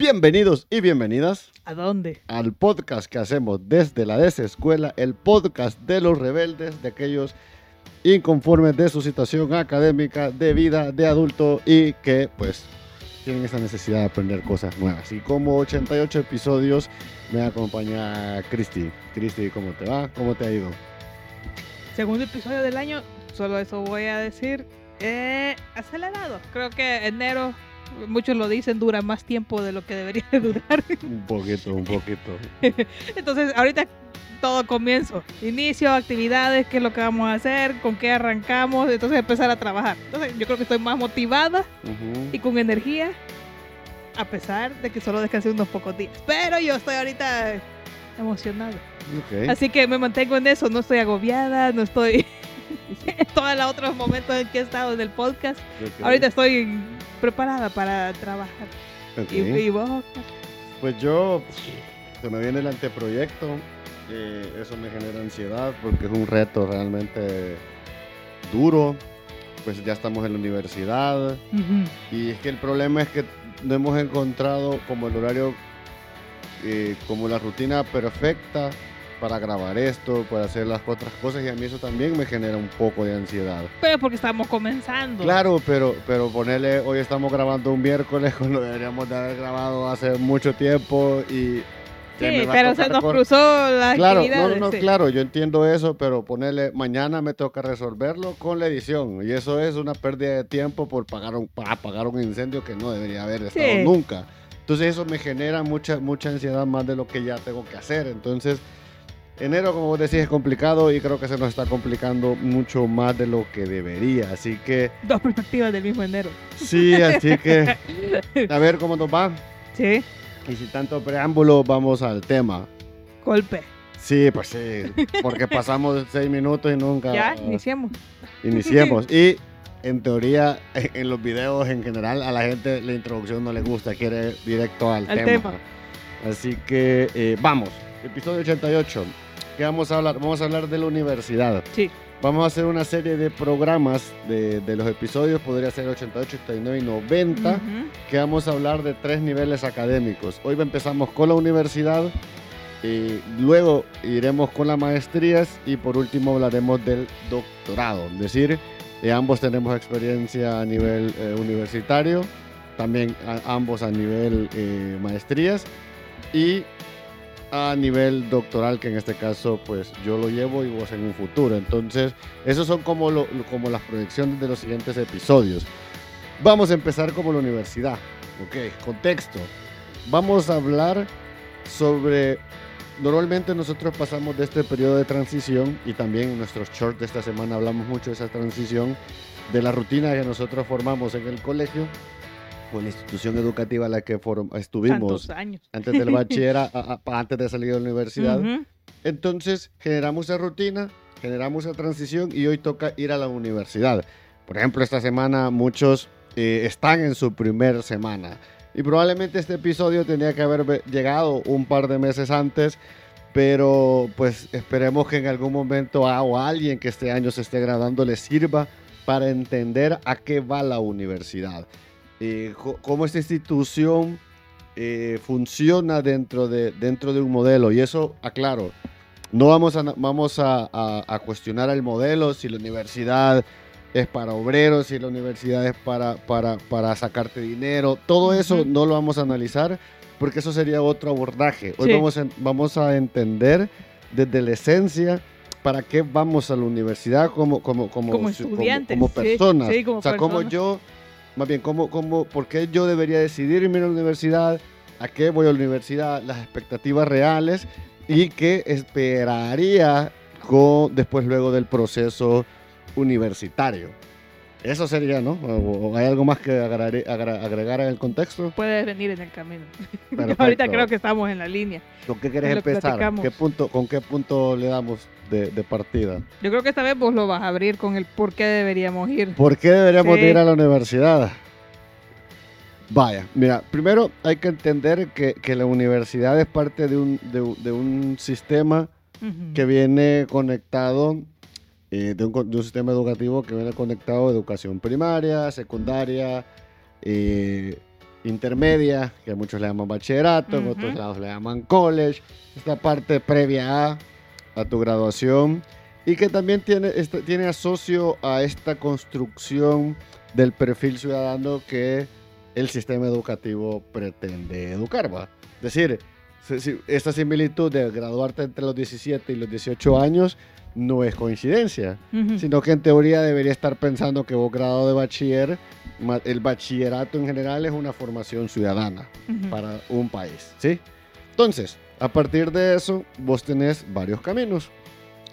Bienvenidos y bienvenidas ¿A dónde? al podcast que hacemos desde la desescuela, el podcast de los rebeldes, de aquellos inconformes de su situación académica, de vida, de adulto y que pues tienen esa necesidad de aprender cosas nuevas. Y como 88 episodios me acompaña Cristi. Cristi, ¿cómo te va? ¿Cómo te ha ido? Segundo episodio del año, solo eso voy a decir. Eh, acelerado. Creo que enero, muchos lo dicen, dura más tiempo de lo que debería de durar. Un poquito, un poquito. Entonces, ahorita todo comienzo. Inicio, actividades, qué es lo que vamos a hacer, con qué arrancamos, entonces empezar a trabajar. Entonces, yo creo que estoy más motivada y con energía, a pesar de que solo descansé unos pocos días. Pero yo estoy ahorita emocionada. Así que me mantengo en eso, no estoy agobiada, no estoy todos los otros momentos en que he estado en el podcast. Ahorita estoy preparada para trabajar. Y, y vos, Pues yo, se me viene el anteproyecto, eh, eso me genera ansiedad porque es un reto realmente duro, pues ya estamos en la universidad y es que el problema es que no hemos encontrado como el horario, eh, como la rutina perfecta para grabar esto, para hacer las otras cosas y a mí eso también me genera un poco de ansiedad. pero porque estamos comenzando. Claro, pero, pero ponerle, hoy estamos grabando un miércoles cuando deberíamos de haber grabado hace mucho tiempo y... Sí, pero se nos cor- cruzó las Claro, no, no, sí. claro, yo entiendo eso, pero ponerle, mañana me toca resolverlo con la edición y eso es una pérdida de tiempo por pagar un, para apagar un incendio que no debería haber estado Sí. nunca. Entonces eso me genera mucha, mucha ansiedad más de lo que ya tengo que hacer. Entonces, enero, como vos decís, es complicado y creo que se nos está complicando mucho más de lo que debería. Así que, Dos perspectivas del mismo enero. sí, así que, a ver cómo nos va. Sí, Y sin tanto preámbulo, vamos al tema. golpe. Sí, pues sí, porque pasamos seis minutos y nunca Ya, uh, iniciemos. iniciemos. Y en teoría, en, en los videos en general, a la gente la introducción no le gusta, quiere directo al, Al tema. tema. Así que eh, vamos, episodio 88. ¿Qué vamos a hablar? Vamos a hablar de la universidad. Sí. Vamos a hacer una serie de programas de, de los episodios, podría ser 88, 89 y 90 Ujú. que vamos a hablar de tres niveles académicos. Hoy empezamos con la universidad, y luego iremos con las maestrías y por último hablaremos del doctorado. Es decir, eh, ambos tenemos experiencia a nivel eh, universitario, también a- ambos a nivel eh, maestrías y a nivel doctoral, que en este caso pues yo lo llevo y vos en un futuro. Entonces, esos son como, lo- como las proyecciones de los siguientes episodios. Vamos a empezar como la universidad. Ok, contexto. Vamos a hablar sobre... Normalmente nosotros pasamos de este periodo de transición y también en nuestros shorts de esta semana hablamos mucho de esa transición, de la rutina que nosotros formamos en el colegio en la institución educativa a la que estuvimos años. antes del bachillerato, antes de salir de la universidad. Ujú. Entonces generamos esa rutina, generamos esa transición y hoy toca ir a la universidad. Por ejemplo, esta semana muchos eh, están en su primer semana y probablemente este episodio tenía que haber llegado un par de meses antes, pero pues esperemos que en algún momento a o a alguien que este año se esté graduando le sirva para entender a qué va la universidad, eh, cómo esta institución eh, funciona dentro de, dentro de un modelo. Y eso, aclaro, no vamos a, vamos a, a- a cuestionar el modelo, si la universidad es para obreros, si la universidad es para, para, para sacarte dinero. Todo eso no lo vamos a analizar porque eso sería otro abordaje. Hoy Sí. vamos, a, vamos a entender desde la esencia para qué vamos a la universidad como, como, como, Como estudiantes, como, personas. sí, como o sea, como yo, más bien, como, como, ¿por qué yo debería decidir irme a la universidad? ¿A qué voy a la universidad? Las expectativas reales y qué esperaría con, después luego del proceso universitario. Eso sería, ¿no? ¿O, o hay algo más que agregar, en el contexto? Puede venir en el camino. Ahorita creo que estamos en la línea. ¿Con qué querés empezar? ¿Qué punto, ¿Con qué punto le damos de, de partida? Yo creo que esta vez vos lo vas a abrir con el por qué deberíamos ir. ¿Por qué deberíamos Sí. de ir a la universidad? Vaya, mira, primero hay que entender que, que la universidad es parte de un, de un- de un sistema que viene conectado, eh, de, un, de un sistema educativo que viene conectado a educación primaria, secundaria, eh, intermedia, que muchos le llaman bachillerato, en otros lados le llaman college, esta parte previa a, a tu graduación y que también tiene, esta- tiene asocio a esta construcción del perfil ciudadano que el sistema educativo pretende educar. ¿va? Es decir, esta similitud de graduarte entre los 17 y los 18 años no es coincidencia Ujú. sino que en teoría debería estar pensando que vos graduado de bachiller, el bachillerato en general es una formación ciudadana Ujú. para un país, ¿sí? Entonces, a partir de eso, vos tenés varios caminos.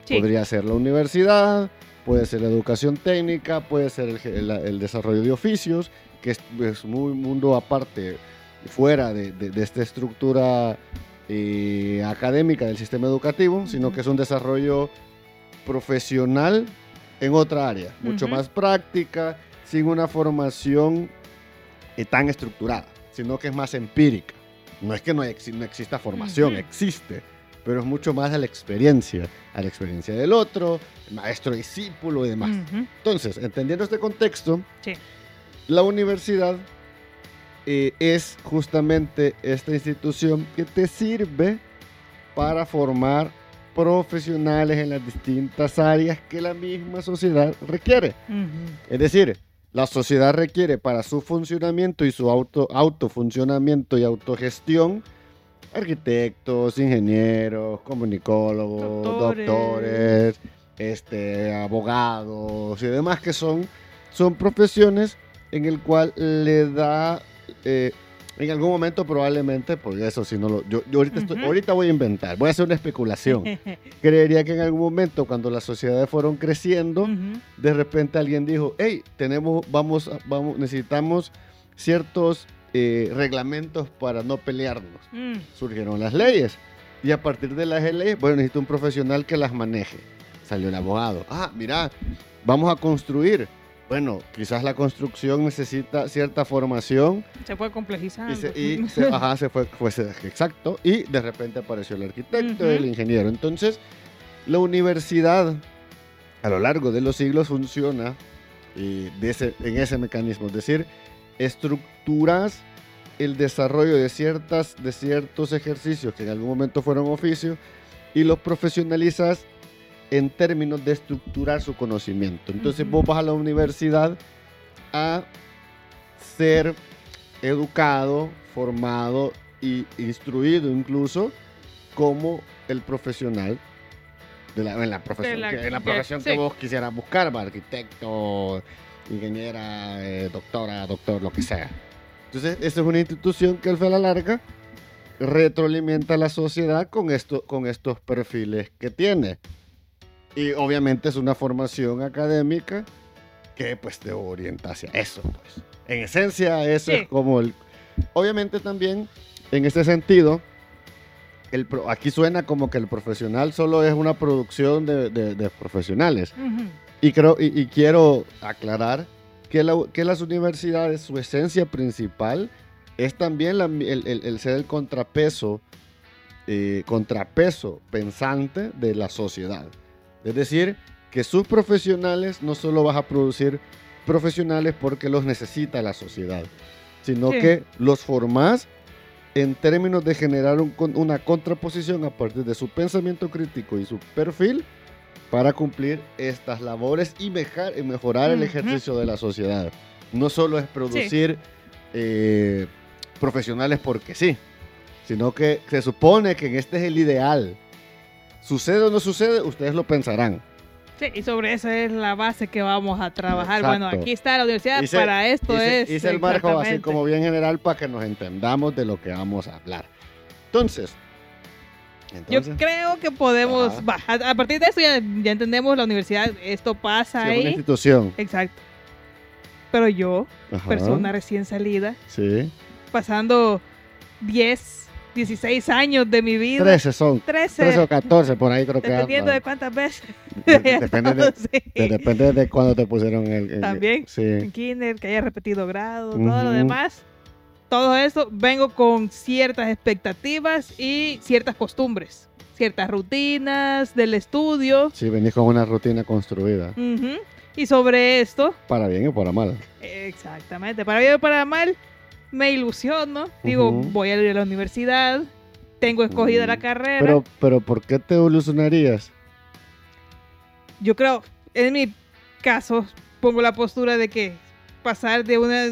Sí. Podría ser la universidad, puede ser la educación técnica, puede ser el, la- el desarrollo de oficios, que es, es muy mundo aparte, fuera de, de- de esta estructura eh, académica del sistema educativo, sino que es un desarrollo profesional en otra área, mucho más práctica, sin una formación eh, tan estructurada, sino que es más empírica. No es que no, exi- no exista formación, existe, pero es mucho más a la experiencia, a la experiencia del otro, maestro, discípulo y demás. Entonces, entendiendo este contexto, Sí. la universidad eh, es justamente esta institución que te sirve para formar profesionales en las distintas áreas que la misma sociedad requiere. Es decir, la sociedad requiere para su funcionamiento y su auto, autofuncionamiento y autogestión arquitectos, ingenieros, comunicólogos, Doctores. doctores, este, abogados y demás que son, son profesiones en el cual le da eh, en algún momento probablemente, porque eso si no lo, yo, yo ahorita, estoy- Ujú. ahorita voy a inventar, voy a hacer una especulación. Creería que en algún momento cuando las sociedades fueron creciendo, de repente alguien dijo, hey, tenemos, vamos, vamos, necesitamos ciertos eh, reglamentos para no pelearnos. Mm. Surgieron las leyes y a partir de las leyes, bueno, necesito un profesional que las maneje. Salió el abogado. Ah, mira, vamos a construir. Bueno, quizás la construcción necesita cierta formación Se fue complejizando. y, se, y se- ajá, se fue, fue exacto, y de repente apareció el arquitecto, Ujú. el ingeniero. Entonces, la universidad a lo largo de los siglos funciona de ese- en ese mecanismo, es decir, estructuras el desarrollo de, ciertas, de ciertos ejercicios que en algún momento fueron oficios y los profesionalizas en términos de estructurar su conocimiento. Entonces vos vas a la universidad a ser educado, formado y instruido incluso como el profesional de la, en la profesión, la- que, en la profesión que sí. vos quisieras buscar, va, arquitecto, ingeniera, eh, doctora, doctor, lo que sea. Entonces, esta es una institución que al fin a la larga retroalimenta a la sociedad con, esto, con estos perfiles que tiene. Y obviamente es una formación académica que pues te orienta hacia eso. Pues. En esencia, eso Sí. es como el... Obviamente también, en este sentido, el pro- aquí suena como que el profesional solo es una producción de, de- de profesionales. Y, creo, y, y quiero aclarar que, la- que las universidades, su esencia principal es también la- el, el- el ser el contrapeso, eh, contrapeso pensante de la sociedad. Es decir, que sus profesionales no solo vas a producir profesionales porque los necesita la sociedad, sino Sí. que los formás en términos de generar un una contraposición a partir de su pensamiento crítico y su perfil para cumplir estas labores y mejorar el ejercicio de la sociedad. No solo es producir eh, profesionales porque sí, sino que se supone que este es el ideal. ¿Sucede o no sucede? Ustedes lo pensarán. Sí, y sobre esa es la base que vamos a trabajar. Bueno, aquí está la universidad, Hice- para esto hice, es. hice el marco así como bien general para que nos entendamos de lo que vamos a hablar. Entonces, Yo creo que podemos. Va, a, partir de eso ya, ya entendemos la universidad, esto pasa sí, es una ahí. institución. Exacto. Pero yo, Ajá, persona recién salida, Sí. pasando 10, 16 años de mi vida. 13 son. 13. 13 o 14, por ahí creo que dependiendo de cuántas veces. De- Depende de, Sí. de- depende de cuándo te pusieron el. el- También. Sí. en kinder, que haya repetido grado, todo lo demás. Todo eso vengo con ciertas expectativas y ciertas costumbres, ciertas rutinas del estudio. Sí, venís con una rutina construida. Y sobre esto, Para bien y para mal. exactamente, para bien o para mal, me ilusiono, digo, voy a ir a la universidad, tengo escogida la Mm, carrera. Pero, pero ¿por qué te ilusionarías? Yo creo, en mi caso, pongo la postura de que pasar de una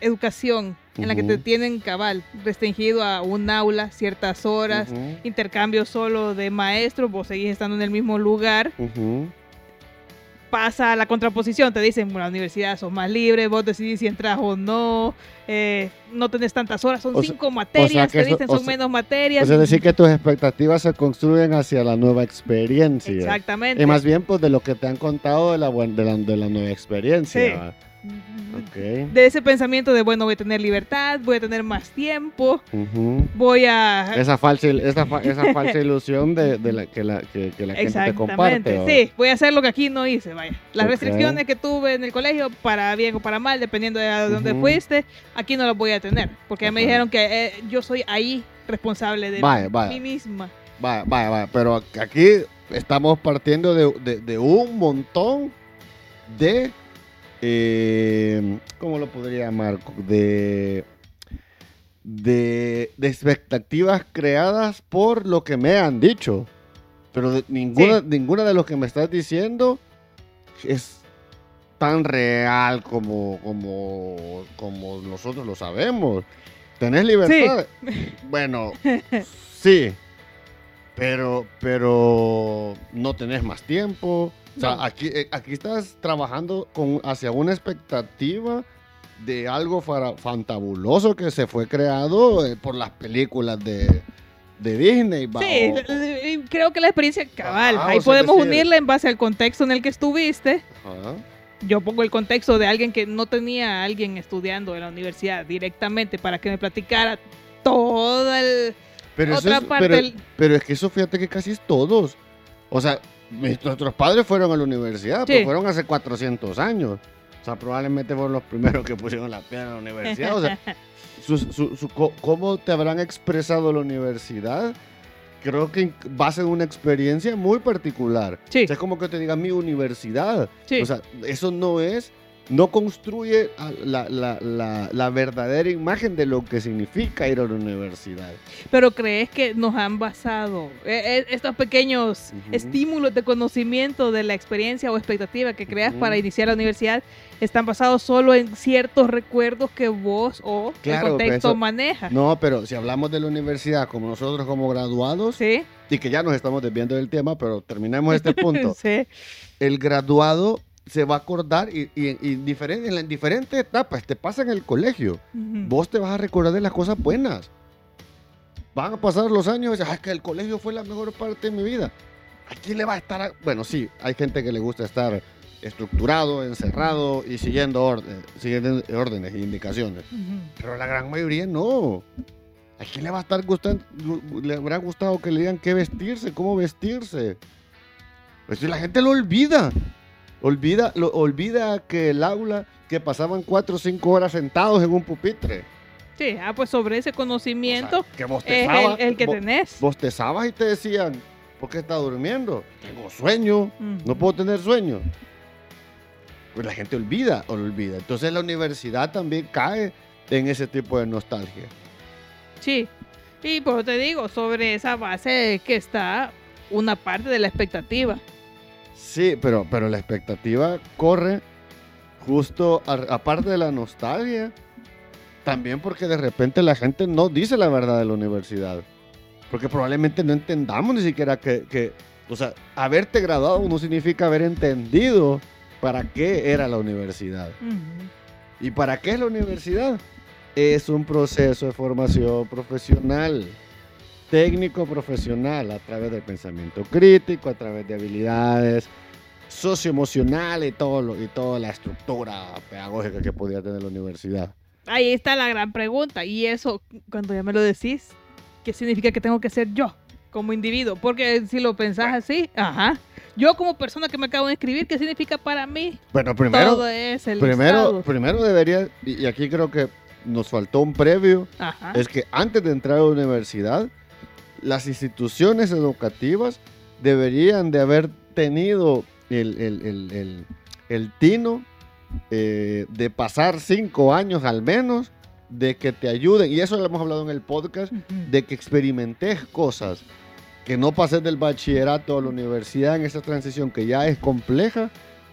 educación en la que te tienen cabal, restringido a un aula, ciertas horas, intercambio solo de maestros, vos seguís estando en el mismo lugar. Pasa a la contraposición, te dicen, bueno, la universidad sos más libre, vos decidís si entras o no, eh, no tenés tantas horas, son O sea- cinco materias, te dicen son sea- menos materias. O sea, decir que tus expectativas se construyen hacia la nueva experiencia. Exactamente. Y más bien, pues, de lo que te han contado de la, de la, de la nueva experiencia. Sí. De ese pensamiento de, bueno, voy a tener libertad, voy a tener más tiempo, voy a... Esa falsa, esa, fa- esa falsa ilusión de, de la, que la, que, que la gente te comparte. Exactamente, ¿va? sí, voy a hacer lo que aquí no hice, vaya. Las restricciones que tuve en el colegio, para bien o para mal, dependiendo de a dónde fuiste, aquí no las voy a tener, porque ya me dijeron que eh, yo soy ahí responsable de Vaya, vaya. mí misma. Vaya, vaya, vaya. Pero aquí estamos partiendo de, de- de un montón de. Eh, ¿Cómo lo podría llamar? De, de. de expectativas creadas por lo que me han dicho. Pero de- ninguna, Sí. ninguna de lo que me estás diciendo es tan real como, como, como nosotros lo sabemos. ¿Tenés libertad? Bueno, sí. Pero, pero no tenés más tiempo. O sea, aquí, eh, aquí estás trabajando con, hacia una expectativa de algo fantabuloso que se fue creado eh, por las películas de, de Disney. Sí, creo que la experiencia cabal, ahí podemos unirla en base al contexto en el que estuviste. Ajá. Yo pongo el contexto de alguien que no tenía a alguien estudiando en la universidad directamente para que me platicara toda el... Pero, eso Otra es, parte pero, del- pero es que eso fíjate que casi es todos. O sea, mis- nuestros padres fueron a la universidad, pero Sí. fueron hace 400 años. O sea, probablemente fueron los primeros que pusieron la piedra en la universidad. O sea, su- su- ¿cómo te habrán expresado la universidad? Creo que en base en una experiencia muy particular. Sí. O sea, es como que te diga mi universidad. Sí. O sea, eso no es, no construye la, la- la- la verdadera imagen de lo que significa ir a la universidad. Pero crees que nos han basado eh, eh, estos pequeños estímulos de conocimiento de la experiencia o expectativa que creas para iniciar la universidad están basados solo en ciertos recuerdos que vos o Claro, el contexto eso- manejas. No, pero si hablamos de la universidad como nosotros como graduados, Sí, y que ya nos estamos desviando del tema, pero terminemos este punto. sí. el graduado se va a acordar y, y- y diferen- en, las diferentes etapas, te pasa en el colegio, vos te vas a recordar de las cosas buenas. Van a pasar los años y dices, "Ah, es que el colegio fue la mejor parte de mi vida. ¿A quién le va a estar? a-?" Bueno, sí, hay gente que le gusta estar estructurado, encerrado y siguiendo, orden- siguiendo órdenes e indicaciones. Ujú. Pero la gran mayoría no. ¿A quién le va a estar gustando? Le habrá gustado que le digan qué vestirse, cómo vestirse. Pues si la gente lo olvida. Olvida, lo, olvida que el aula, que pasaban cuatro o cinco horas sentados en un pupitre. Sí, ah, pues sobre ese O sea, conocimiento que es bostezaba, el, el que tenés. bostezabas y te decían, ¿por qué estás durmiendo? Tengo sueño, no puedo tener sueño. Pues la gente olvida o lo olvida. Entonces la universidad también cae en ese tipo de nostalgia. Sí, y por eso te digo, sobre esa base que está una parte de la expectativa. Sí, pero, pero la expectativa corre justo a- aparte de la nostalgia, también porque de repente la gente no dice la verdad de la universidad. Porque probablemente no entendamos ni siquiera que, que, o sea, haberte graduado no significa haber entendido para qué era la universidad. ¿Y para qué es la universidad? Es un proceso de formación profesional, técnico profesional, a través del pensamiento crítico, a través de habilidades socioemocionales y, todo lo, y toda la estructura pedagógica que podía tener la universidad. Ahí está la gran pregunta. Y eso, cuando ya me lo decís, ¿qué significa que tengo que ser yo como individuo? Porque si lo pensás así, ajá. Yo como persona que me acabo de escribir, ¿qué significa para mí? Bueno, primero, Todo es el primero, Estado. primero debería, y y aquí creo que nos faltó un previo, Ajá. es que antes de entrar a la universidad, las instituciones educativas deberían de haber tenido el, el- el- el- tino eh, de pasar cinco años al menos de que te ayuden, y eso lo hemos hablado en el podcast, de que experimentes cosas, que no pases del bachillerato a la universidad en esa transición que ya es compleja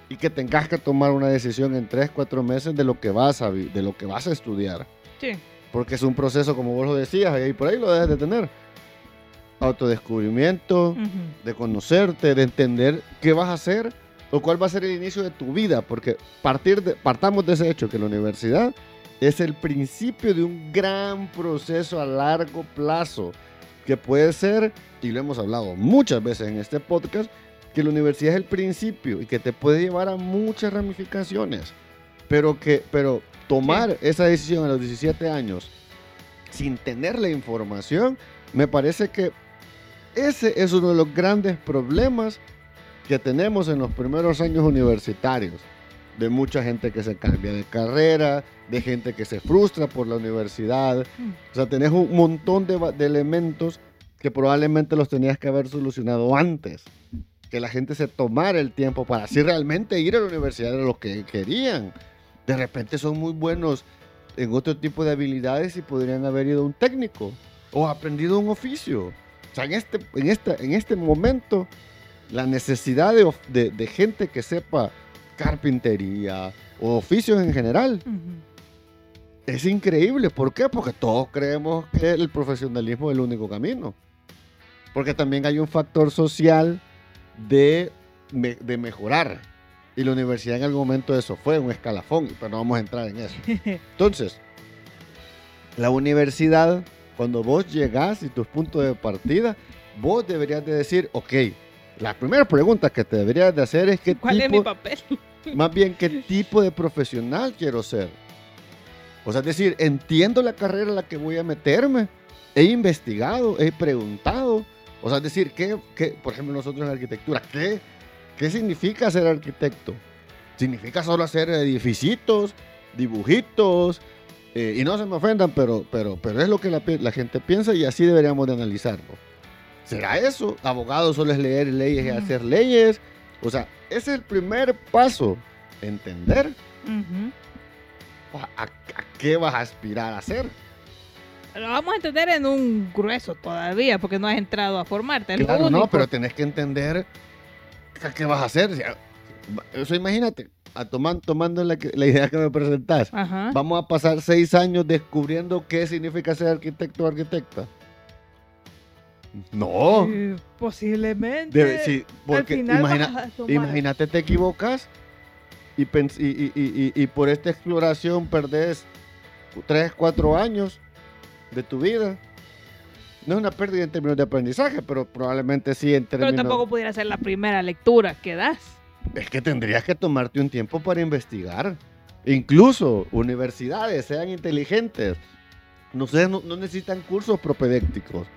y que tengas que tomar una decisión en 3, 4 meses de lo que vas a, de lo que vas a estudiar. Sí. Porque es un proceso, como vos lo decías, y por ahí lo debes de tener. Autodescubrimiento, Ujú. de conocerte, de entender qué vas a hacer o cuál va a ser el inicio de tu vida, porque partir de, partamos de ese hecho que la universidad es el principio de un gran proceso a largo plazo que puede ser, y lo hemos hablado muchas veces en este podcast, que la universidad es el principio y que te puede llevar a muchas ramificaciones, pero que pero tomar esa decisión a los 17 años sin tener la información, me parece que ese es uno de los grandes problemas que tenemos en los primeros años universitarios. De mucha gente que se cambia de carrera, de gente que se frustra por la universidad. Mm. O sea, tenés un montón de, elementos que probablemente los tenías que haber solucionado antes. Que la gente se tomara el tiempo para así realmente ir a la universidad de lo que querían. De repente son muy buenos en otro tipo de habilidades y podrían haber ido a un técnico o aprendido un oficio. O sea, en este, en esta, en este momento, la necesidad de, of- de- de gente que sepa carpintería o oficios en general es increíble. ¿Por qué? Porque todos creemos que el profesionalismo es el único camino. Porque también hay un factor social de, de mejorar. Y la universidad en algún momento eso fue un escalafón, pero no vamos a entrar en eso. Entonces, la universidad, cuando vos llegás y tus puntos de partida, vos deberías de decir, ok, la primera pregunta que te deberías de hacer es qué ¿Cuál es mi tipo, papel? más bien qué tipo de profesional quiero ser. O sea, es decir, entiendo la carrera a la que voy a meterme, he investigado, he preguntado. O sea, es decir, ¿qué, qué- por ejemplo, nosotros en arquitectura, ¿qué, ¿qué significa ser arquitecto? ¿Significa solo hacer edificios, dibujitos? Eh, y no se me ofendan, pero, pero, pero es lo que la, gente piensa y así deberíamos de analizarlo. ¿Será eso? Abogado solo es leer leyes y hacer leyes. O sea, ese es el primer paso. Entender a, a- a qué vas a aspirar a hacer. Lo vamos a entender en un grueso todavía, porque no has entrado a formarte. Claro, no, pero tenés que entender a qué vas a hacer. Eso imagínate, a toman- tomando la, la idea que me presentás. Ajá. Vamos a pasar seis años descubriendo qué significa ser arquitecto o arquitecta. No. Eh, posiblemente. Debe- sí, porque imagina- imagínate te equivocas y, pens- y, y- y- por esta exploración perdés 3, 4 años de tu vida. No es una pérdida en términos de aprendizaje, pero probablemente sí en Pero términos... tampoco pudiera ser la primera lectura que das. Es que tendrías que tomarte un tiempo para investigar. Incluso universidades, sean inteligentes. No, no, necesitan cursos propedécticos.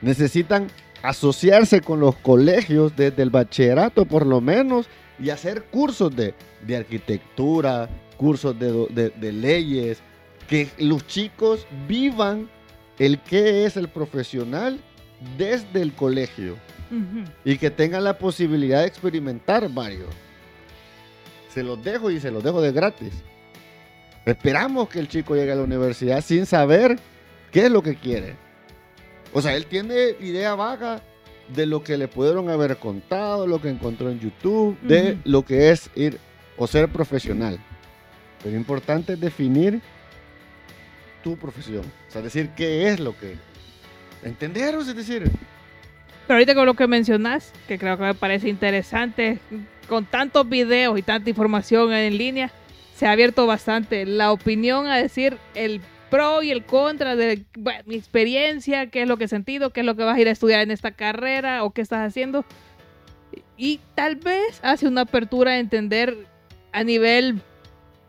Necesitan asociarse con los colegios desde el bachillerato por lo menos y hacer cursos de, de arquitectura, cursos de, de- de leyes, que los chicos vivan el qué es el profesional desde el colegio y que tengan la posibilidad de experimentar varios. Se los dejo y se los dejo de gratis. Esperamos que el chico llegue a la universidad sin saber qué es lo que quiere. O sea, él tiene idea vaga de lo que le pudieron haber contado, lo que encontró en YouTube, de lo que es ir o ser profesional. Pero importante es definir tu profesión. O sea, decir qué es lo que... Entender, o sea, es decir, Pero ahorita con lo que mencionas, que creo que me parece interesante, con tantos videos y tanta información en línea, se ha abierto bastante la opinión a decir el pro y el contra de mi experiencia, qué es lo que he sentido, qué es lo que vas a ir a estudiar en esta carrera o qué estás haciendo. Y tal vez hace una apertura a entender a nivel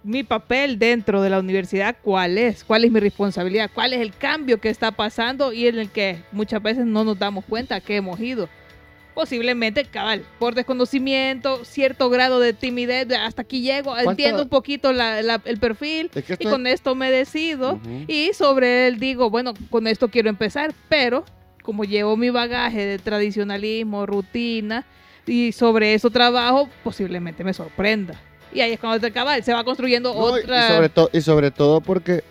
mi papel dentro de la universidad, cuál es, cuál es mi responsabilidad, cuál es el cambio que está pasando y en el que muchas veces no nos damos cuenta que hemos ido. Posiblemente, cabal, por desconocimiento, cierto grado de timidez, de hasta aquí llego, entiendo un poquito la- la- el perfil es que y con esto me decido y sobre él digo, bueno, con esto quiero empezar, pero como llevo mi bagaje de tradicionalismo, rutina y sobre eso trabajo, posiblemente me sorprenda. Y ahí es cuando te cabal, se va construyendo No, otra... Y sobre, to- y sobre todo porque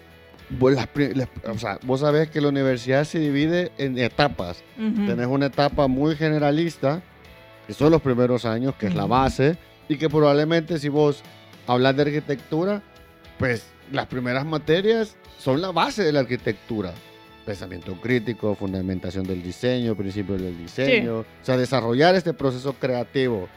vos, las pri- las- o sea, vos sabés que la universidad se divide en etapas. Ujú. Tenés una etapa muy generalista, que son los primeros años, que es la base, y que probablemente si vos hablas de arquitectura, pues las primeras materias son la base de la arquitectura. Pensamiento crítico, fundamentación del diseño, principios del diseño, o sea, desarrollar este proceso creativo,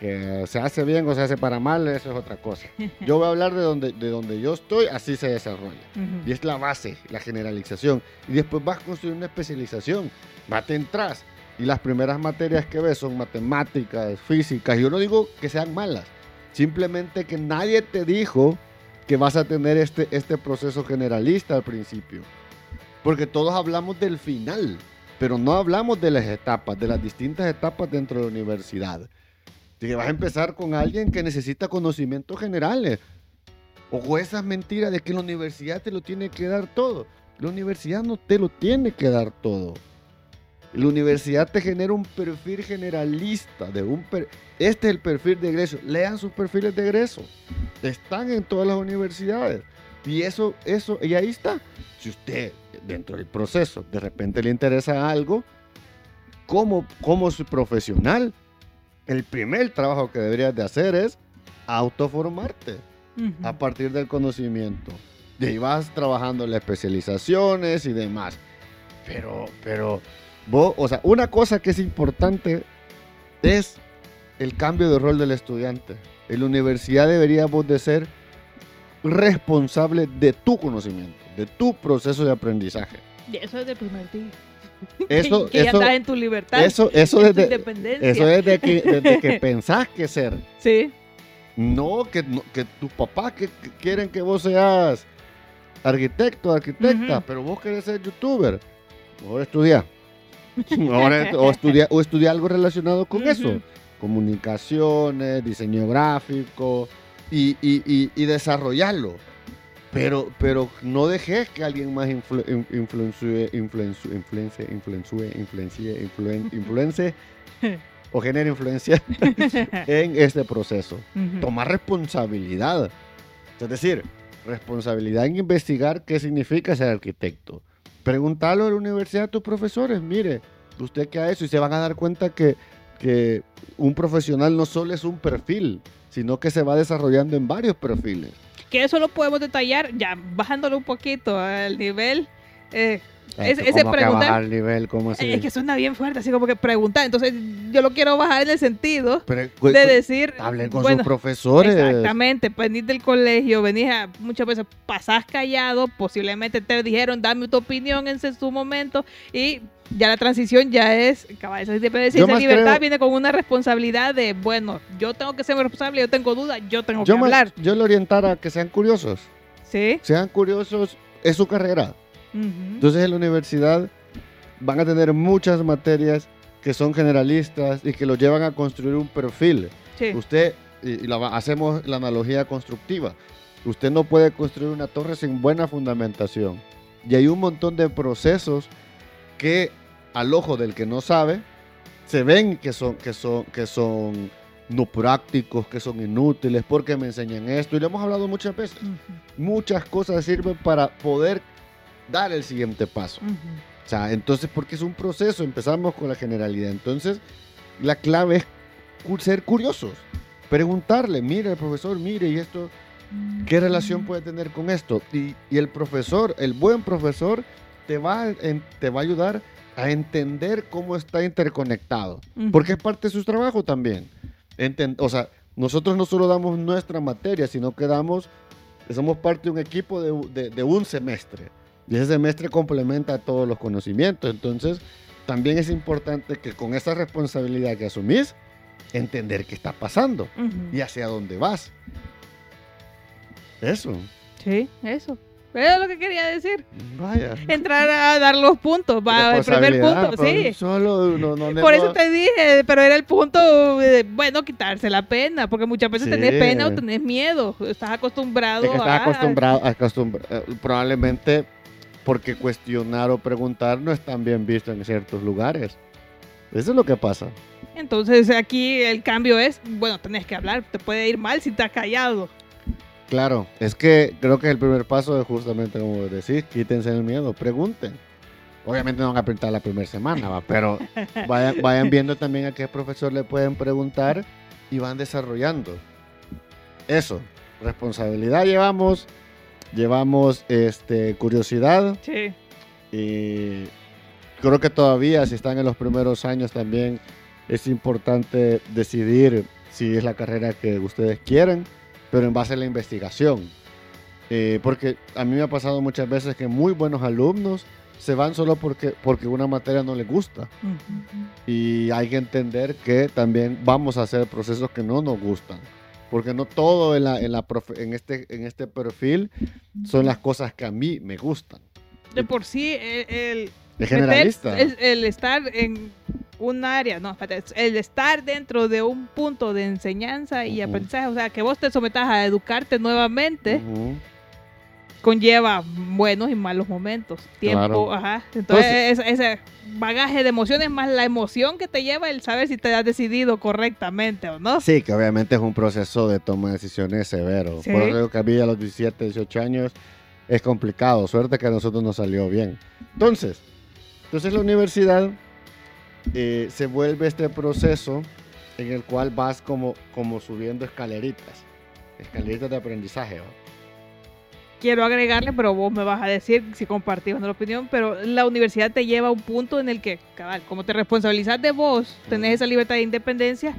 que se hace bien o se hace para mal, eso es otra cosa. Yo voy a hablar de donde, de donde yo estoy, así se desarrolla. Y es la base, la generalización. Y después vas a construir una especialización. Va te entras. Y las primeras materias que ves son matemáticas, físicas. Yo no digo que sean malas. Simplemente que nadie te dijo que vas a tener este, este proceso generalista al principio. Porque todos hablamos del final, pero no hablamos de las etapas, de las distintas etapas dentro de la universidad. Que vas a empezar con alguien que necesita conocimientos generales. O esas mentiras de que la universidad te lo tiene que dar todo. La universidad no te lo tiene que dar todo. La universidad te genera un perfil generalista. De un Este es el perfil de egreso. Lean sus perfiles de egreso. Están en todas las universidades. Y eso, eso, y ahí está. Si usted, dentro del proceso, de repente le interesa algo, como, como su profesional, el primer trabajo que deberías de hacer es autoformarte a partir del conocimiento. De ahí vas trabajando las especializaciones y demás. Pero, pero, vos, o sea, una cosa que es importante es el cambio de rol del estudiante. En la universidad deberíamos de ser responsable de tu conocimiento, de tu proceso de aprendizaje. Y eso es del primer día. Eso, que ya eso, estás en tu libertad. eso, desde, independencia. eso desde que, desde que pensás que ser. Sí. No, que, no- que tus papás que, que quieren que vos seas arquitecto, arquitecta, pero vos querés ser youtuber. Mejor estudia. Ahora, o, estudia o estudia algo relacionado con eso. Comunicaciones, diseño gráfico y, y, y, y desarrollarlo. Pero, pero no dejes que alguien más influ- in- influencie, influencie, influencie, influencie, influencie, influen- influencie o genere influencia en este proceso Ujú. tomar responsabilidad. Es decir, responsabilidad en investigar qué significa ser arquitecto. Preguntarlo a la universidad a tus profesores, mire, usted qué ha hecho y se van a dar cuenta que, que un profesional no solo es un perfil, sino que se va desarrollando en varios perfiles. Que eso lo podemos detallar ya bajándolo un poquito al nivel. eh, Ay, Ese- que ese ¿cómo que preguntar- el nivel? ¿Cómo así? Es que suena bien fuerte, así como que preguntar. Entonces, yo lo quiero bajar en el sentido Pero, de decir. hablen con bueno, sus profesores. Exactamente, venís del colegio, venís a, muchas veces pasás callado, posiblemente te dijeron, dame tu opinión en su momento, y ya la transición ya es, cabal, esa independencia más libertad creo- viene con una responsabilidad de, bueno, yo tengo que ser responsable, yo tengo dudas, yo tengo Yo, que me- hablar. yo le orientara a que sean curiosos. ¿Sí? Sean curiosos, es su carrera. Ujú. Entonces en la universidad van a tener muchas materias que son generalistas y que lo llevan a construir un perfil. Sí. Usted, y, y la hacemos la analogía constructiva, usted no puede construir una torre sin buena fundamentación. Y hay un montón de procesos que al ojo del que no sabe, se ven que son, que son, que son no prácticos, que son inútiles, porque me enseñan esto. Y lo hemos hablado muchas veces. Muchas cosas sirven para poder dar el siguiente paso. O sea, entonces, porque es un proceso, empezamos con la generalidad. Entonces, la clave es ser curiosos. Preguntarle, mire, profesor, mire, ¿y esto qué relación puede tener con esto? Y, y el profesor, el buen profesor, te va, en- te va a ayudar a entender cómo está interconectado. Porque es parte de su trabajo también. Enten- o sea, nosotros no solo damos nuestra materia, sino que damos, somos parte de un equipo de, de- de un semestre. Y ese semestre complementa todos los conocimientos. Entonces, también es importante que con esa responsabilidad que asumís, entender qué está pasando Ujú. y hacia dónde vas. Eso. Sí, eso. Es lo que quería decir. Vaya. Entrar a dar los puntos. Va, el primer punto, sí. Solo no, no Por eso te dije, pero era el punto, de, bueno, quitarse la pena, porque muchas veces Sí. tenés pena o tenés miedo, estás acostumbrado Es que estás a... acostumbrado, acostumbra- eh, probablemente porque cuestionar o preguntar no es tan bien visto en ciertos lugares. Eso es lo que pasa. Entonces aquí el cambio es, bueno, tenés que hablar, te puede ir mal si estás callado. Claro, es que creo que el primer paso es justamente como decís, quítense el miedo, pregunten. Obviamente no van a preguntar la primera semana, ¿va? pero vayan, vayan viendo también a qué profesor le pueden preguntar y van desarrollando. Eso, responsabilidad llevamos, llevamos este, curiosidad Sí. y creo que todavía si están en los primeros años también es importante decidir si es la carrera que ustedes quieren, pero en base a la investigación. Eh, porque a mí me ha pasado muchas veces que muy buenos alumnos se van solo porque, porque una materia no les gusta. Ujú. Y hay que entender que también vamos a hacer procesos que no nos gustan. Porque no todo en, la, en, la profe- en, este, en este perfil son las cosas que a mí me gustan. De por sí, el, el Es generalista. meter- el, el estar en un área, no, el estar dentro de un punto de enseñanza y aprendizaje, o sea, que vos te sometas a educarte nuevamente, conlleva buenos y malos momentos. Tiempo, Claro. ajá. Entonces, Entonces- ese, ese bagaje de emociones más la emoción que te lleva el saber si te has decidido correctamente o no. Sí, que obviamente es un proceso de toma de decisiones severo. Sí. Por eso que a mí a los 17, 18 años es complicado. Suerte que a nosotros nos salió bien. Entonces, entonces la universidad eh, se vuelve este proceso en el cual vas como, como subiendo escaleritas. Escaleritas de aprendizaje. ¿va? Quiero agregarle, pero vos me vas a decir si compartís o no la opinión, pero la universidad te lleva a un punto en el que, cabal, como te responsabilizas de vos, tenés esa libertad de independencia,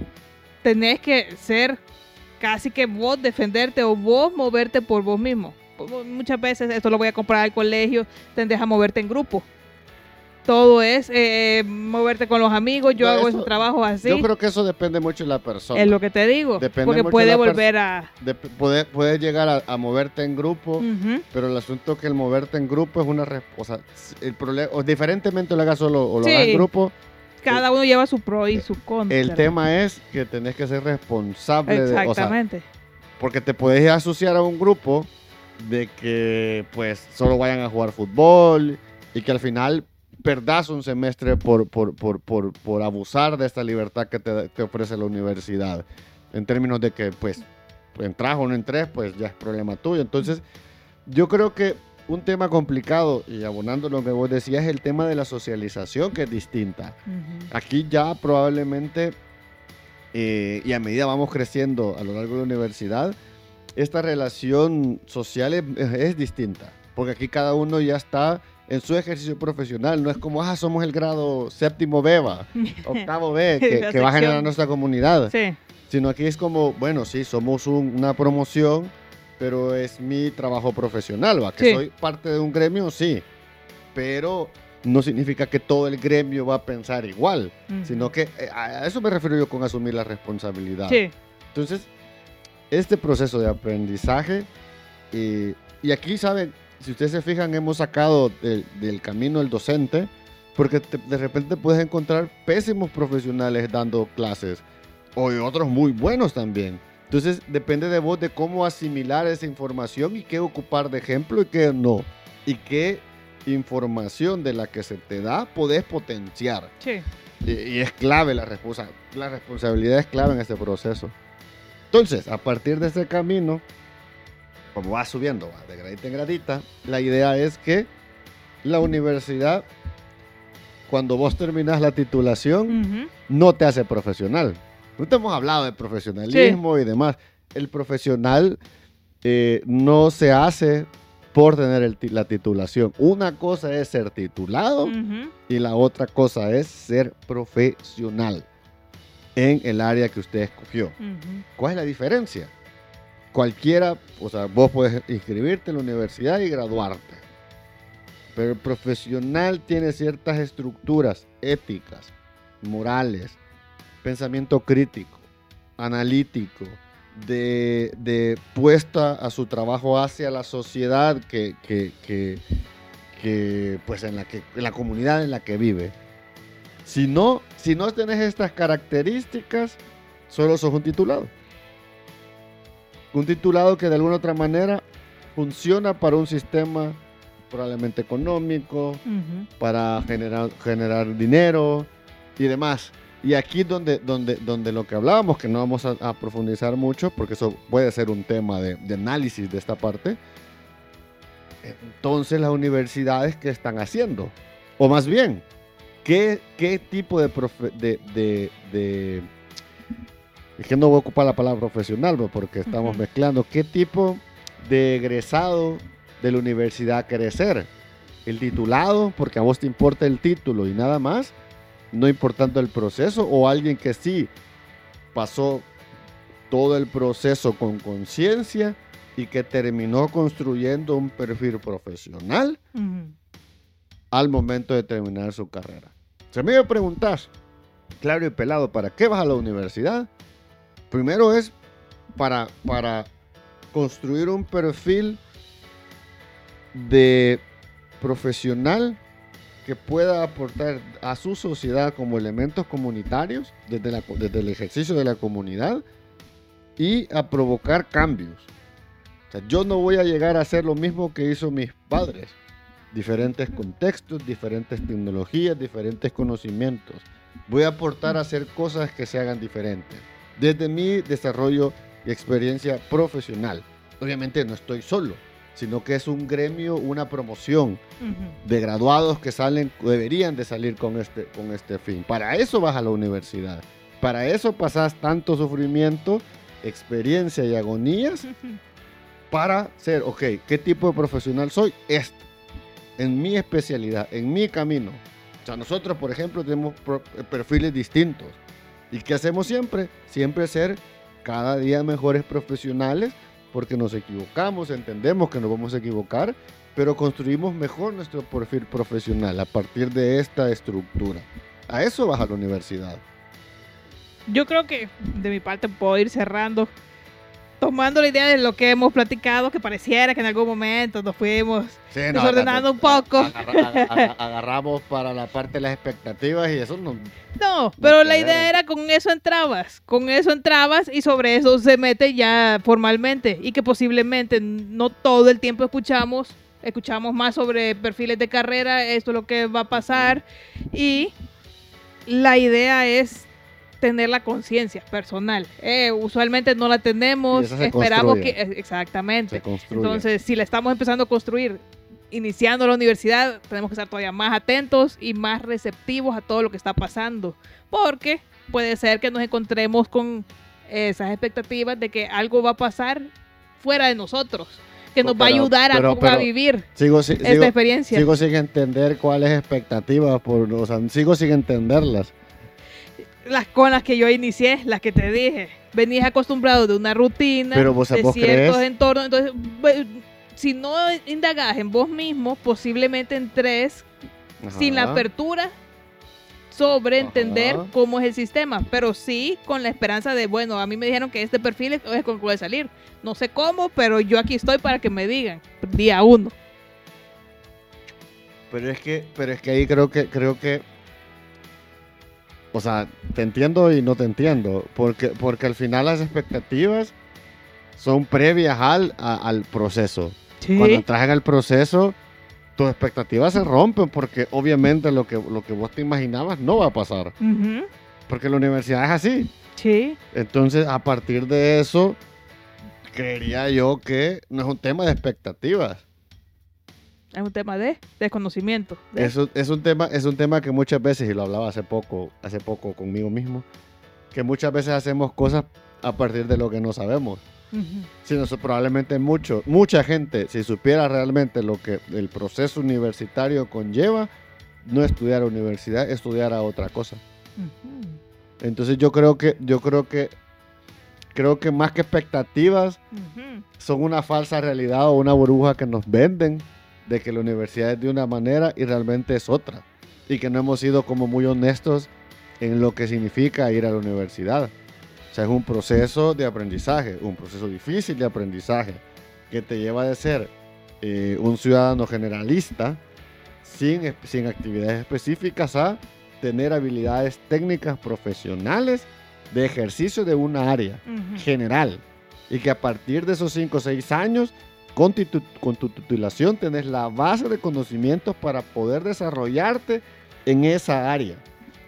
tenés que ser casi que vos defenderte o vos moverte por vos mismo. Muchas veces esto lo voy a comprar al colegio, tendés a moverte en grupo. Todo es eh, moverte con los amigos, yo No, hago eso- ese trabajo así. Yo creo que eso depende mucho de la persona. es lo que te digo. Depende porque mucho puede de volver a... De- puede- puedes llegar a, a moverte en grupo. Pero el asunto es que el moverte en grupo es una... O sea, el problema... O diferentemente lo hagas solo o lo Sí. hagas en grupo, Cada uno lleva su pro y su contra. el tema es que tenés que ser responsable de... O sea, Exactamente. porque te puedes asociar a un grupo de que pues solo vayan a jugar fútbol y que al final perdás un semestre por, por, por, por, por abusar de esta libertad que te, te ofrece la universidad. En términos de que pues entras o no entres, pues ya es problema tuyo. Entonces, yo creo que un tema complicado, y abonando lo que vos decías, es el tema de la socialización, que es distinta. Aquí ya probablemente, eh, y a medida vamos creciendo a lo largo de la universidad, esta relación social es, es distinta, porque aquí cada uno ya está en su ejercicio profesional, no es como, ah, somos el grado séptimo beba, octavo B, que, va a generar nuestra comunidad, Sí, sino aquí es como, bueno, sí, somos un- una promoción, pero es mi trabajo profesional, ¿va? Que Sí. soy parte de un gremio, sí, pero no significa que todo el gremio va a pensar igual sino que eh, a eso me refiero yo con asumir la responsabilidad. Sí, Entonces, este proceso de aprendizaje, y aquí, ¿saben? Si ustedes se fijan, hemos sacado del- del camino el docente, porque te- de repente puedes encontrar pésimos profesionales dando clases, o otros muy buenos también. Entonces, depende de vos de cómo asimilar esa información y qué ocupar de ejemplo y qué no. Y qué información de la que se te da podés potenciar. sí. Y, y es clave la, responsa- la responsabilidad es clave en este proceso. Entonces, a partir de este camino, como va subiendo va de gradita en gradita, la idea es que la universidad, cuando vos terminas la titulación, no te hace profesional. No te hemos hablado de profesionalismo y demás. El profesional eh, no se hace por tener el la titulación. Una cosa es ser titulado y la otra cosa es ser profesional en el área que usted escogió. ¿Cuál es la diferencia? Cualquiera, o sea, vos puedes inscribirte en la universidad y graduarte. Pero el profesional tiene ciertas estructuras éticas, morales, pensamiento crítico, analítico, de, de puesta a su trabajo hacia la sociedad que, que, que- pues en la, que, en la comunidad en la que vive. Si no, si no tenés estas características, solo sos un titulado. Un titulado que de alguna otra manera funciona para un sistema probablemente económico, para generar, generar dinero y demás. Y aquí donde, donde, donde lo que hablábamos, que no vamos a, a profundizar mucho, porque eso puede ser un tema de, de análisis de esta parte, entonces las universidades, ¿qué están haciendo? O más bien, ¿qué, qué tipo de, profe- de, de, de- Es que no voy a ocupar la palabra profesional, porque estamos mezclando. ¿Qué tipo de egresado de la universidad quiere ser? ¿El titulado? Porque a vos te importa el título y nada más, no importando el proceso, o alguien que sí pasó todo el proceso con conciencia y que terminó construyendo un perfil profesional al momento de terminar su carrera. Si a mí me preguntas, claro y pelado, ¿para qué vas a la universidad? Primero es para, para construir un perfil de profesional que pueda aportar a su sociedad como elementos comunitarios desde, desde el ejercicio de la comunidad y a provocar cambios. Yo no voy a llegar a hacer lo mismo que hizo mis padres. Diferentes contextos, diferentes tecnologías, diferentes conocimientos. Voy a aportar a hacer cosas que se hagan diferentes. Desde mi desarrollo y experiencia profesional. Obviamente no estoy solo, sino que es un gremio, una promoción Ujú. de graduados que salen, deberían de salir con este, con este fin. Para eso vas a la universidad. Para eso pasas tanto sufrimiento, experiencia y agonías para ser, ok, ¿qué tipo de profesional soy? Este. En mi especialidad, en mi camino. O sea, nosotros, por ejemplo, tenemos pro- perfiles distintos. ¿Y qué hacemos siempre? Siempre ser cada día mejores profesionales porque nos equivocamos, entendemos que nos vamos a equivocar, pero construimos mejor nuestro perfil profesional a partir de esta estructura. A eso vas a la universidad. Yo creo que de mi parte puedo ir cerrando, tomando la idea de lo que hemos platicado, que pareciera que en algún momento nos fuimos Sí, desordenando un poco. agarra- agarra- agarramos para la parte de las expectativas y eso no, No, pero la idea era con eso entrabas, con eso entrabas y sobre eso se mete ya formalmente y que posiblemente no todo el tiempo escuchamos, escuchamos más sobre perfiles de carrera, esto es lo que va a pasar y la idea es tener la conciencia personal. Eh, usualmente no la tenemos, esperamos construye. que eh, exactamente. Entonces, si la estamos empezando a construir, iniciando la universidad, tenemos que estar todavía más atentos y más receptivos a todo lo que está pasando. Porque puede ser que nos encontremos con esas expectativas de que algo va a pasar fuera de nosotros, que nos va a Pero- ayudar a, pero- a pero- vivir sigo, si- esta sigo, experiencia. sigo sin entender cuáles expectativas, por, o sea, sigo sin entenderlas. Las con las que yo inicié, las que te dije. Venías acostumbrado de una rutina, Pero vos- de vos ciertos crees- entornos. Entonces, si no indagas en vos mismo, posiblemente entres sin la Ajá. apertura sobre entender Ajá. cómo es el sistema, pero sí con la esperanza de, bueno, a mí me dijeron que este perfil es con el que voy a salir. No sé cómo, pero yo aquí estoy para que me digan. Día uno. Pero es que, pero es que ahí creo que, creo que, o sea, te entiendo y no te entiendo, porque, porque al final las expectativas son previas al, a- al proceso. Cuando entras en el proceso, tus expectativas se rompen porque obviamente lo que, lo que vos te imaginabas no va a pasar, porque la universidad es así. Sí. Entonces, a partir de eso, creería yo que no es un tema de expectativas. Es un tema de desconocimiento. de- es un tema, es un tema que muchas veces, y lo hablaba hace poco, hace poco conmigo mismo, que muchas veces hacemos cosas a partir de lo que no sabemos. Si no, probablemente mucho, mucha gente, si supiera realmente lo que el proceso universitario conlleva, no estudiar a universidad, estudiar a otra cosa. Entonces yo creo que, yo creo que, creo que más que expectativas, son una falsa realidad o una burbuja que nos venden de que la universidad es de una manera y realmente es otra. Y que no hemos sido como muy honestos en lo que significa ir a la universidad. O sea, es un proceso de aprendizaje, un proceso difícil de aprendizaje, que te lleva de ser eh, un ciudadano generalista sin, sin actividades específicas a tener habilidades técnicas profesionales de ejercicio de una área general. Y que a partir de esos 5 o 6 años, con, titu- con tu titulación, tenés la base de conocimientos para poder desarrollarte en esa área.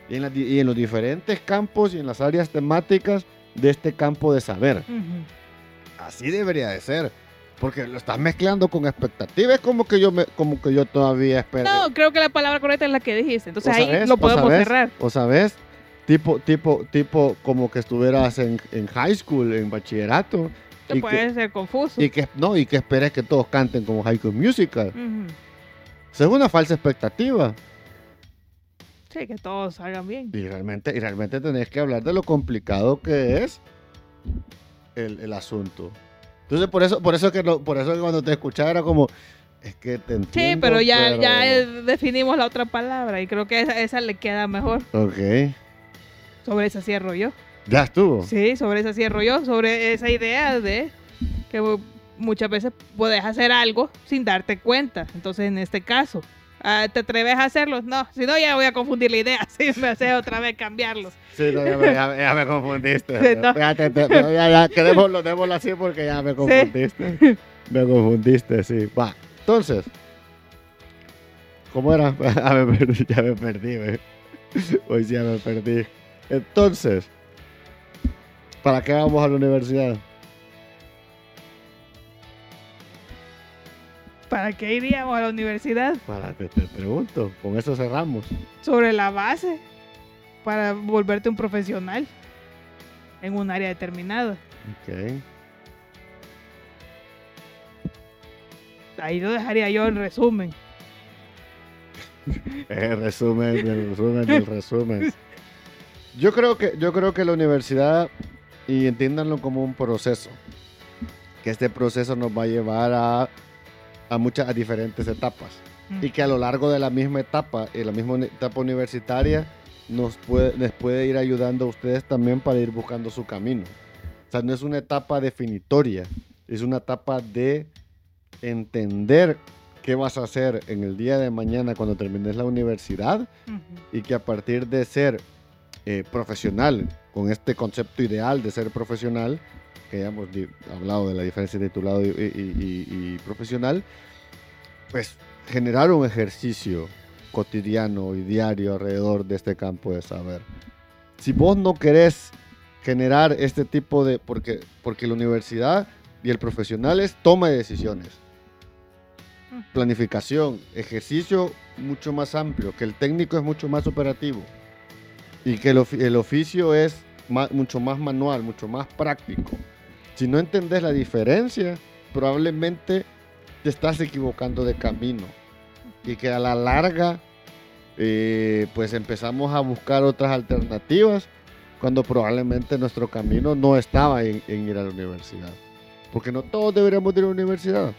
y en, di- y en los diferentes campos y en las áreas temáticas de este campo de saber. Ujú. Así debería de ser. Porque lo estás mezclando con expectativas. Como que yo, me, como que yo todavía espero. No, creo que la palabra correcta es la que dijiste. Entonces ahí sabes, lo o podemos sabes, cerrar. O sabes, tipo, tipo, tipo como que estuvieras en, en high school, en bachillerato. Que y puede ser confuso. Y que, no, y que esperes que todos canten como High School Musical. Esa es una falsa expectativa. Sí, que todos salgan bien. Y realmente, y realmente tenés que hablar de lo complicado que es el, el asunto. Entonces, por eso, por eso que lo- por eso que cuando te escuchaba era como, es que te entiendo. Sí, pero ya, pero- ya eh, definimos la otra palabra y creo que esa, esa le queda mejor. Ok. Sobre esa cierro yo. Ya estuvo. Sí, sobre esa cierro yo. Sobre esa idea de que mu- muchas veces puedes hacer algo sin darte cuenta. Entonces, en este caso, ah, ¿te atreves a hacerlo? No, si no, ya voy a confundir la idea. Si me hace otra vez cambiarlos. Sí, no, ya, me, ya- ya me confundiste. Sí, no. Ya, te- te- ya, ya, quedémoslo, démoslo así porque ya me confundiste. Me confundiste, sí. Va. Entonces, ¿cómo era? Ah, me perdí, ya me perdí. Hoy sí ya me perdí. Entonces, ¿para qué vamos a la universidad? ¿Para qué iríamos a la universidad? Para, te, te pregunto, con eso cerramos. Sobre la base. Para volverte un profesional en un área determinada. Ok. Ahí lo dejaría yo en resumen. Eh, resumen, del resumen, del resumen. Yo creo que, yo creo que la universidad, y entiéndanlo como un proceso, que este proceso nos va a llevar a, a muchas, a diferentes etapas. Y que a lo largo de la misma etapa, en la misma etapa universitaria, nos puede, les puede ir ayudando a ustedes también para ir buscando su camino. O sea, no es una etapa definitoria, es una etapa de entender qué vas a hacer en el día de mañana cuando termines la universidad Ujú. y que a partir de ser eh, profesional, con este concepto ideal de ser profesional, que ya hemos hablado de la diferencia de titulado y, y- y- y profesional, pues generar un ejercicio cotidiano y diario alrededor de este campo de saber. Si vos no querés generar este tipo de, porque, porque la universidad y el profesional es toma de decisiones. Planificación, ejercicio mucho más amplio, que el técnico es mucho más operativo y que el, el oficio es ma- mucho más manual, mucho más práctico. Si no entendés la diferencia, probablemente te estás equivocando de camino y que a la larga eh, pues empezamos a buscar otras alternativas cuando probablemente nuestro camino no estaba en, en ir a la universidad. Porque no todos deberíamos ir a la universidad.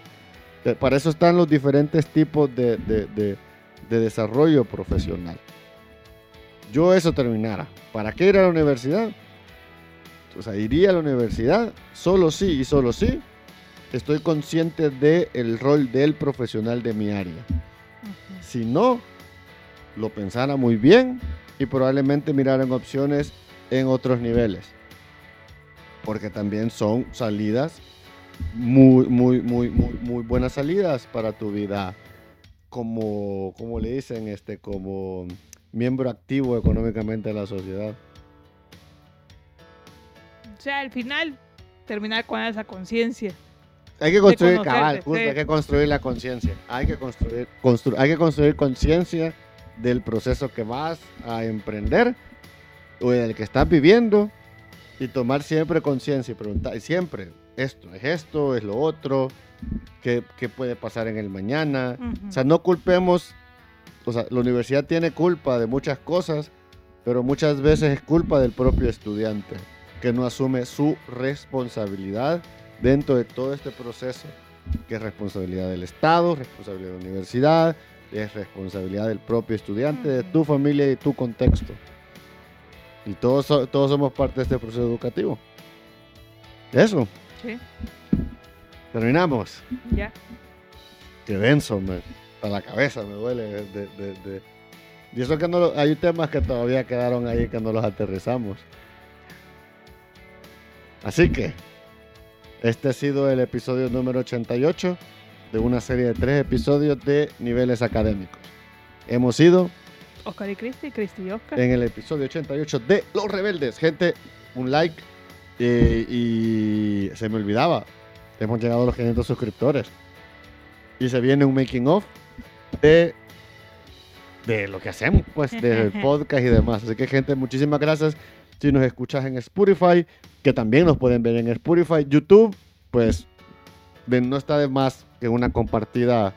Eh, Para eso están los diferentes tipos de, de- de- de desarrollo profesional. Yo eso terminara. ¿Para qué ir a la universidad? O sea, iría a la universidad solo sí y solo sí estoy consciente del rol del profesional de mi área. Si no, lo pensara muy bien y probablemente miraran opciones en otros niveles. Porque también son salidas muy, muy, muy, muy, muy buenas salidas para tu vida como, como le dicen, este, como miembro activo económicamente de la sociedad. O sea, al final, terminar con esa conciencia. Hay que construir, cabal, justo, sí. hay que construir la conciencia. Hay que construir, constru- hay que construir conciencia del proceso que vas a emprender o del que estás viviendo y tomar siempre conciencia y preguntar, siempre, esto es esto, es lo otro, ¿qué, qué puede pasar en el mañana? Ujú. O sea, no culpemos, o sea, la universidad tiene culpa de muchas cosas, pero muchas veces es culpa del propio estudiante, que no asume su responsabilidad dentro de todo este proceso, que es responsabilidad del Estado, responsabilidad de la universidad, es responsabilidad del propio estudiante, de tu familia y tu contexto. Y todos, todos somos parte de este proceso educativo. Eso, Sí, terminamos. ya. Qué denso, me, a la cabeza me duele. De, de- de- Y eso que no lo- hay temas que todavía quedaron ahí que no los aterrizamos. Así que, este ha sido el episodio número 88 de una serie de tres episodios de niveles académicos. Hemos sido Oscar y Cristi, Cristi y Oscar. en el episodio 88 de Los Rebeldes. Gente, un like. eh, y se me olvidaba, hemos llegado a los 500 suscriptores. Y se viene un making of de, de lo que hacemos, pues, del podcast y demás. Así que, gente, muchísimas gracias. Si nos escuchas en Spotify, que también nos pueden ver en Spotify, YouTube, pues de- no está de más que una compartida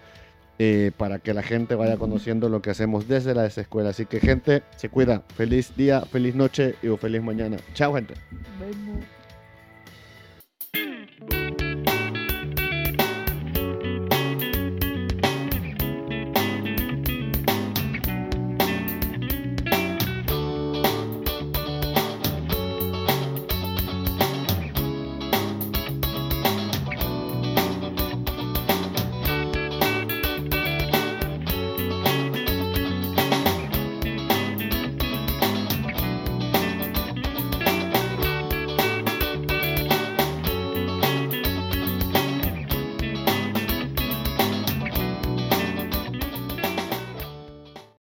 eh, para que la gente vaya conociendo lo que hacemos desde la escuela. Así que gente, se cuida. Feliz día, feliz noche y o feliz mañana. Chao gente. Vemos.